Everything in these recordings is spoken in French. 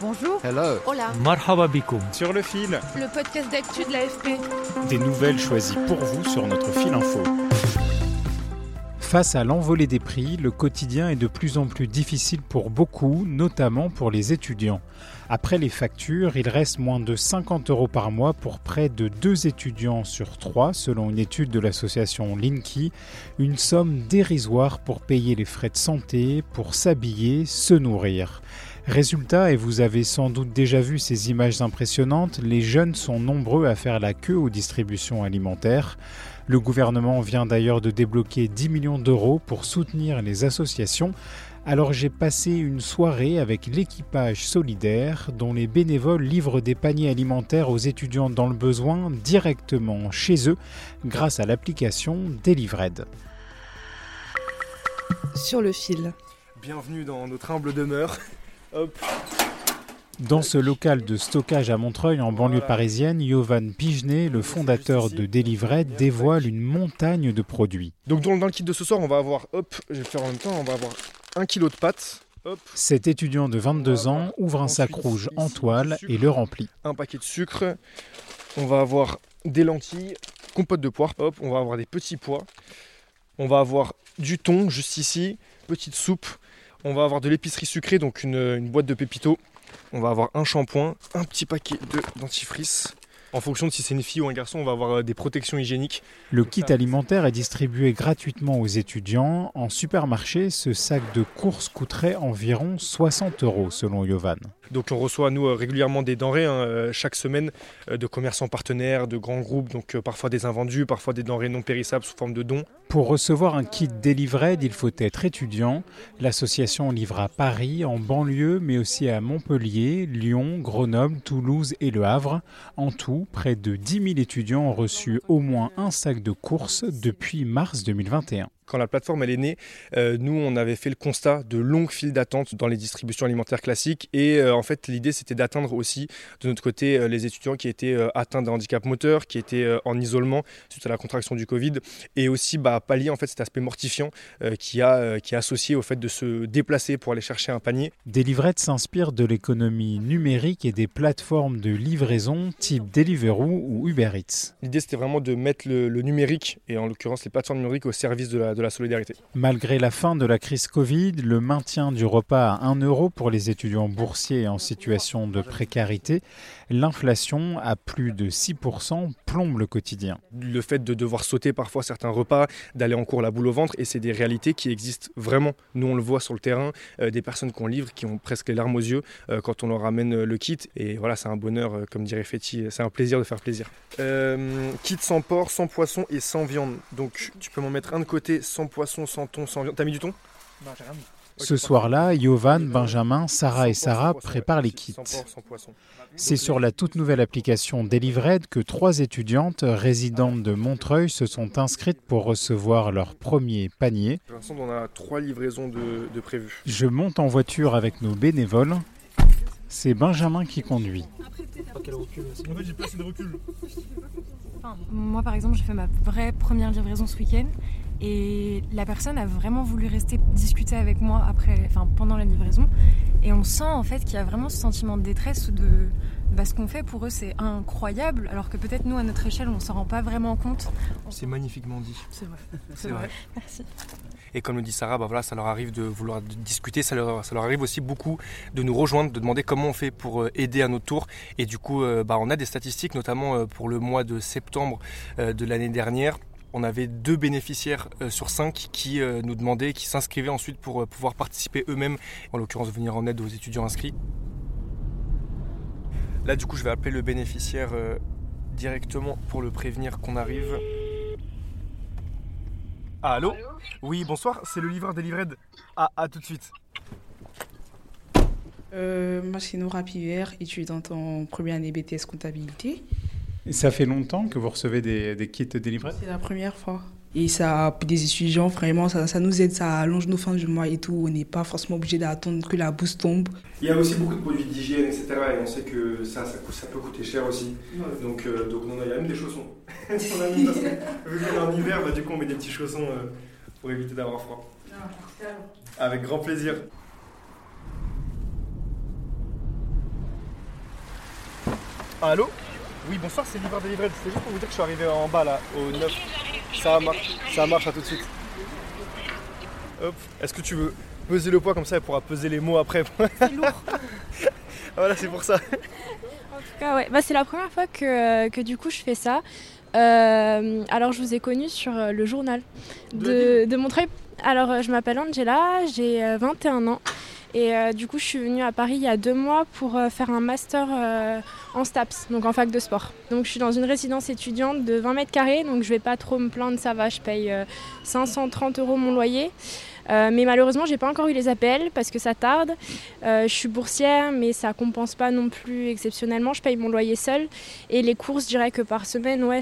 Bonjour. Hello. Hola. Marhaba bikoum. Sur le fil. Le podcast d'actu de l'AFP. Des nouvelles choisies pour vous sur notre fil info. Face à l'envolée des prix, le quotidien est de plus en plus difficile pour beaucoup, notamment pour les étudiants. Après les factures, il reste moins de 50 euros par mois pour près de deux étudiants sur trois, selon une étude de l'association Linky, une somme dérisoire pour payer les frais de santé, pour s'habiller, se nourrir. Résultat, et vous avez sans doute déjà vu ces images impressionnantes, les jeunes sont nombreux à faire la queue aux distributions alimentaires. Le gouvernement vient d'ailleurs de débloquer 10 millions d'euros pour soutenir les associations. Alors j'ai passé une soirée avec l'équipage solidaire dont les bénévoles livrent des paniers alimentaires aux étudiants dans le besoin directement chez eux grâce à l'application Delivered. Sur le fil. Bienvenue dans notre humble demeure. Dans ce local de stockage à Montreuil, en banlieue parisienne, Yovan Pigenet, le fondateur de Delivered, dévoile une montagne de produits. Donc dans, le kit de ce soir, on va avoir, hop, je vais faire en même temps, on va avoir un kilo de pâtes. Cet étudiant de 22 ans ouvre un sac rouge en toile et le remplit. un paquet de sucre. On va avoir des lentilles, compote de poire. Hop, on va avoir des petits pois. On va avoir du thon juste ici, petite soupe. On va avoir de l'épicerie sucrée, donc une, boîte de pépito. On va avoir un shampoing, un petit paquet de dentifrice. En fonction de si c'est une fille ou un garçon, on va avoir euh, des protections hygiéniques. Le kit alimentaire est distribué gratuitement aux étudiants. En supermarché, ce sac de courses coûterait environ 60 euros selon Yovan. Donc on reçoit nous euh, régulièrement des denrées hein, euh, chaque semaine de commerçants partenaires, de grands groupes, donc parfois des invendus, parfois des denrées non périssables sous forme de dons. Pour recevoir un kit Delivered, il faut être étudiant. L'association livre à Paris, en banlieue, mais aussi à Montpellier, Lyon, Grenoble, Toulouse et Le Havre. En tout, près de 10 000 étudiants ont reçu au moins un sac de courses depuis mars 2021. Quand la plateforme elle est née, euh, nous on avait fait le constat de longues files d'attente dans les distributions alimentaires classiques et euh, en fait l'idée c'était d'atteindre aussi de notre côté euh, les étudiants qui étaient atteints d'un handicap moteur, qui étaient en isolement suite à la contraction du Covid et aussi bah, pallier en fait cet aspect mortifiant qui, a, qui est associé au fait de se déplacer pour aller chercher un panier. Delivered s'inspire de l'économie numérique et des plateformes de livraison type Deliveroo ou Uber Eats. L'idée c'était vraiment de mettre le, le numérique et en l'occurrence les plateformes numériques au service de la, de Malgré la fin de la crise Covid, le maintien du repas à 1 euro pour les étudiants boursiers en situation de précarité, l'inflation à plus de 6% plombe le quotidien. le fait de devoir sauter parfois certains repas, d'aller en cours la boule au ventre, et c'est des réalités qui existent vraiment. Nous, on le voit sur le terrain, euh, des personnes qu'on livre qui ont presque les larmes aux yeux euh, quand on leur ramène euh, le kit. Et voilà, c'est un bonheur, euh, comme dirait Fetty, c'est un plaisir de faire plaisir. Euh, kit sans porc, sans poisson et sans viande. Donc, tu peux m'en mettre un de côté, sans poisson, sans thon, sans viande. T'as mis du thon? Ce soir-là, Yovan, Benjamin, Sarah et Sarah préparent les kits. C'est sur la toute nouvelle application Delivered que trois étudiantes résidentes de Montreuil se sont inscrites pour recevoir leur premier panier. Pour l'instant, on a trois livraisons de, de prévues. Je monte en voiture avec nos bénévoles. C'est Benjamin qui conduit. Moi, par exemple, j'ai fait ma vraie première livraison ce week-end et la personne a vraiment voulu rester discuter avec moi après, enfin, pendant la livraison. Et on sent en fait qu'il y a vraiment ce sentiment de détresse ou de bah, ce qu'on fait pour eux, c'est incroyable, alors que peut-être nous, à notre échelle, on s'en rend pas vraiment compte. C'est magnifiquement dit. C'est vrai. C'est vrai. Merci. Et comme le dit Sarah, bah voilà, ça leur arrive de vouloir discuter, ça leur, ça leur arrive aussi beaucoup de nous rejoindre, de demander comment on fait pour euh, aider à notre tour. Et du coup, euh, bah, on a des statistiques, notamment euh, pour le mois de septembre de l'année dernière. On avait deux bénéficiaires euh, sur cinq qui euh, nous demandaient, qui s'inscrivaient ensuite pour euh, pouvoir participer eux-mêmes, en l'occurrence venir en aide aux étudiants inscrits. Là, du coup, je vais appeler le bénéficiaire directement pour le prévenir qu'on arrive. Allô? Oui, bonsoir, c'est le livreur des livrets. Ah, à tout de suite. Euh, moi, c'est Nora Piver, étudiante en première année BTS comptabilité. Et ça fait longtemps que vous recevez des, des kits délivrés C'est la première fois. Et ça, pour des étudiants, vraiment, ça, ça nous aide, ça allonge nos fins du mois et tout. On n'est pas forcément obligé d'attendre que la bourse tombe. Il y a aussi beaucoup de produits d'hygiène, etc. Et on sait que ça, ça, peut coûter cher aussi. Donc, euh, donc non, non, il y a même des chaussons. on a mis parce que, vu qu'on est en hiver, bah, du coup, on met des petits chaussons euh, pour éviter d'avoir froid. Avec grand plaisir. Allô? Oui, bonsoir, c'est livreur des livrets. C'est juste pour vous dire que je suis arrivé en bas là, au 9. Ça marche, ça marche, à tout de suite. Hop, est-ce que tu veux peser le poids comme ça Elle pourra peser les mots après? C'est lourd. voilà, c'est pour ça. En tout cas, ouais. Bah, c'est la première fois que, que du coup je fais ça. Euh, alors je vous ai connu sur euh, le journal de, de Montreuil. Alors euh, je m'appelle Angela, j'ai euh, 21 ans et euh, du coup je suis venue à Paris il y a deux mois pour euh, faire un master euh, en STAPS, donc en fac de sport. Donc je suis dans une résidence étudiante de 20 mètres carrés, donc je vais pas trop me plaindre, ça va, je paye euh, 530 euros mon loyer. Mais malheureusement, j'ai pas encore eu les appels parce que ça tarde. Je suis boursière, mais ça compense pas non plus exceptionnellement. Je paye mon loyer seul. Et les courses, je dirais que par semaine, ouais,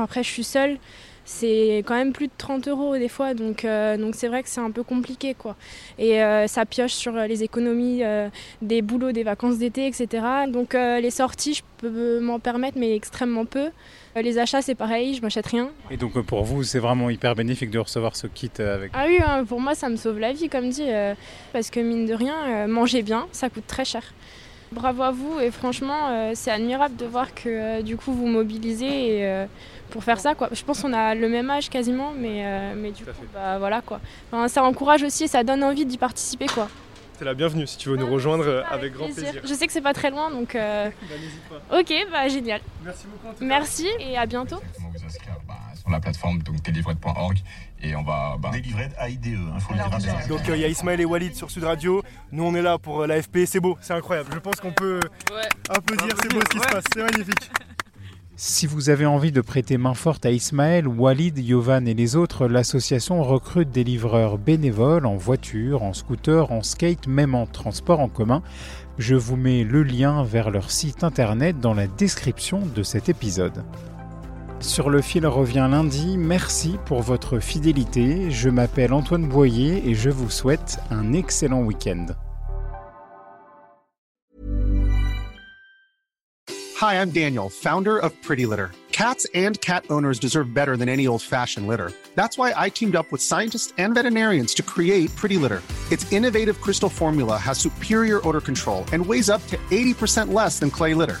après, je suis seule. C'est quand même plus de 30 euros des fois, donc euh, donc c'est vrai que c'est un peu compliqué quoi. Et euh, ça pioche sur les économies euh, des boulots, des vacances d'été, etc. Donc euh, les sorties, je peux m'en permettre, mais extrêmement peu. Euh, les achats, c'est pareil, je m'achète rien. Et donc euh, pour vous, c'est vraiment hyper bénéfique de recevoir ce kit euh, avec. Ah oui, hein, pour moi, ça me sauve la vie, comme dit, euh, parce que mine de rien, euh, manger bien, ça coûte très cher. Bravo à vous et franchement, euh, c'est admirable de voir que euh, du coup vous mobilisez et, euh, pour faire ça. Quoi. Je pense qu'on a le même âge quasiment, mais, mais du Tout coup, fait. bah, voilà quoi. Enfin, ça encourage aussi et ça donne envie d'y participer quoi. T'es la bienvenue si tu veux nous rejoindre avec, grand plaisir. plaisir. Je sais que c'est pas très loin, donc euh, Bah, n'hésite pas. ok, bah génial. Merci beaucoup. en tout cas. Merci et à bientôt. Comment vous inscrire Bah, sur la plateforme donc délivrette.org et on va bah, Délivré AIDE, il hein, faut le dire à bien. Donc euh, il y a Ismaël et Walid sur Sud Radio. Nous on est là pour euh, l'AFP. C'est beau, c'est incroyable. Je pense qu'on peut applaudir. C'est beau ce qui se passe. C'est magnifique. Si vous avez envie de prêter main forte à Ismaël, Walid, Yovan et les autres, l'association recrute des livreurs bénévoles en voiture, en scooter, en skate, même en transport en commun. Je vous mets le lien vers leur site internet dans la description de cet épisode. Sur le fil revient lundi, merci pour votre fidélité. Je m'appelle Antoine Boyer et je vous souhaite un excellent week-end. Hi, I'm Daniel, founder of Pretty Litter. Cats and cat owners deserve better than any old fashioned litter. That's why I teamed up with scientists and veterinarians to create Pretty Litter. Its innovative crystal formula has superior odor control and weighs up to 80% less than clay litter.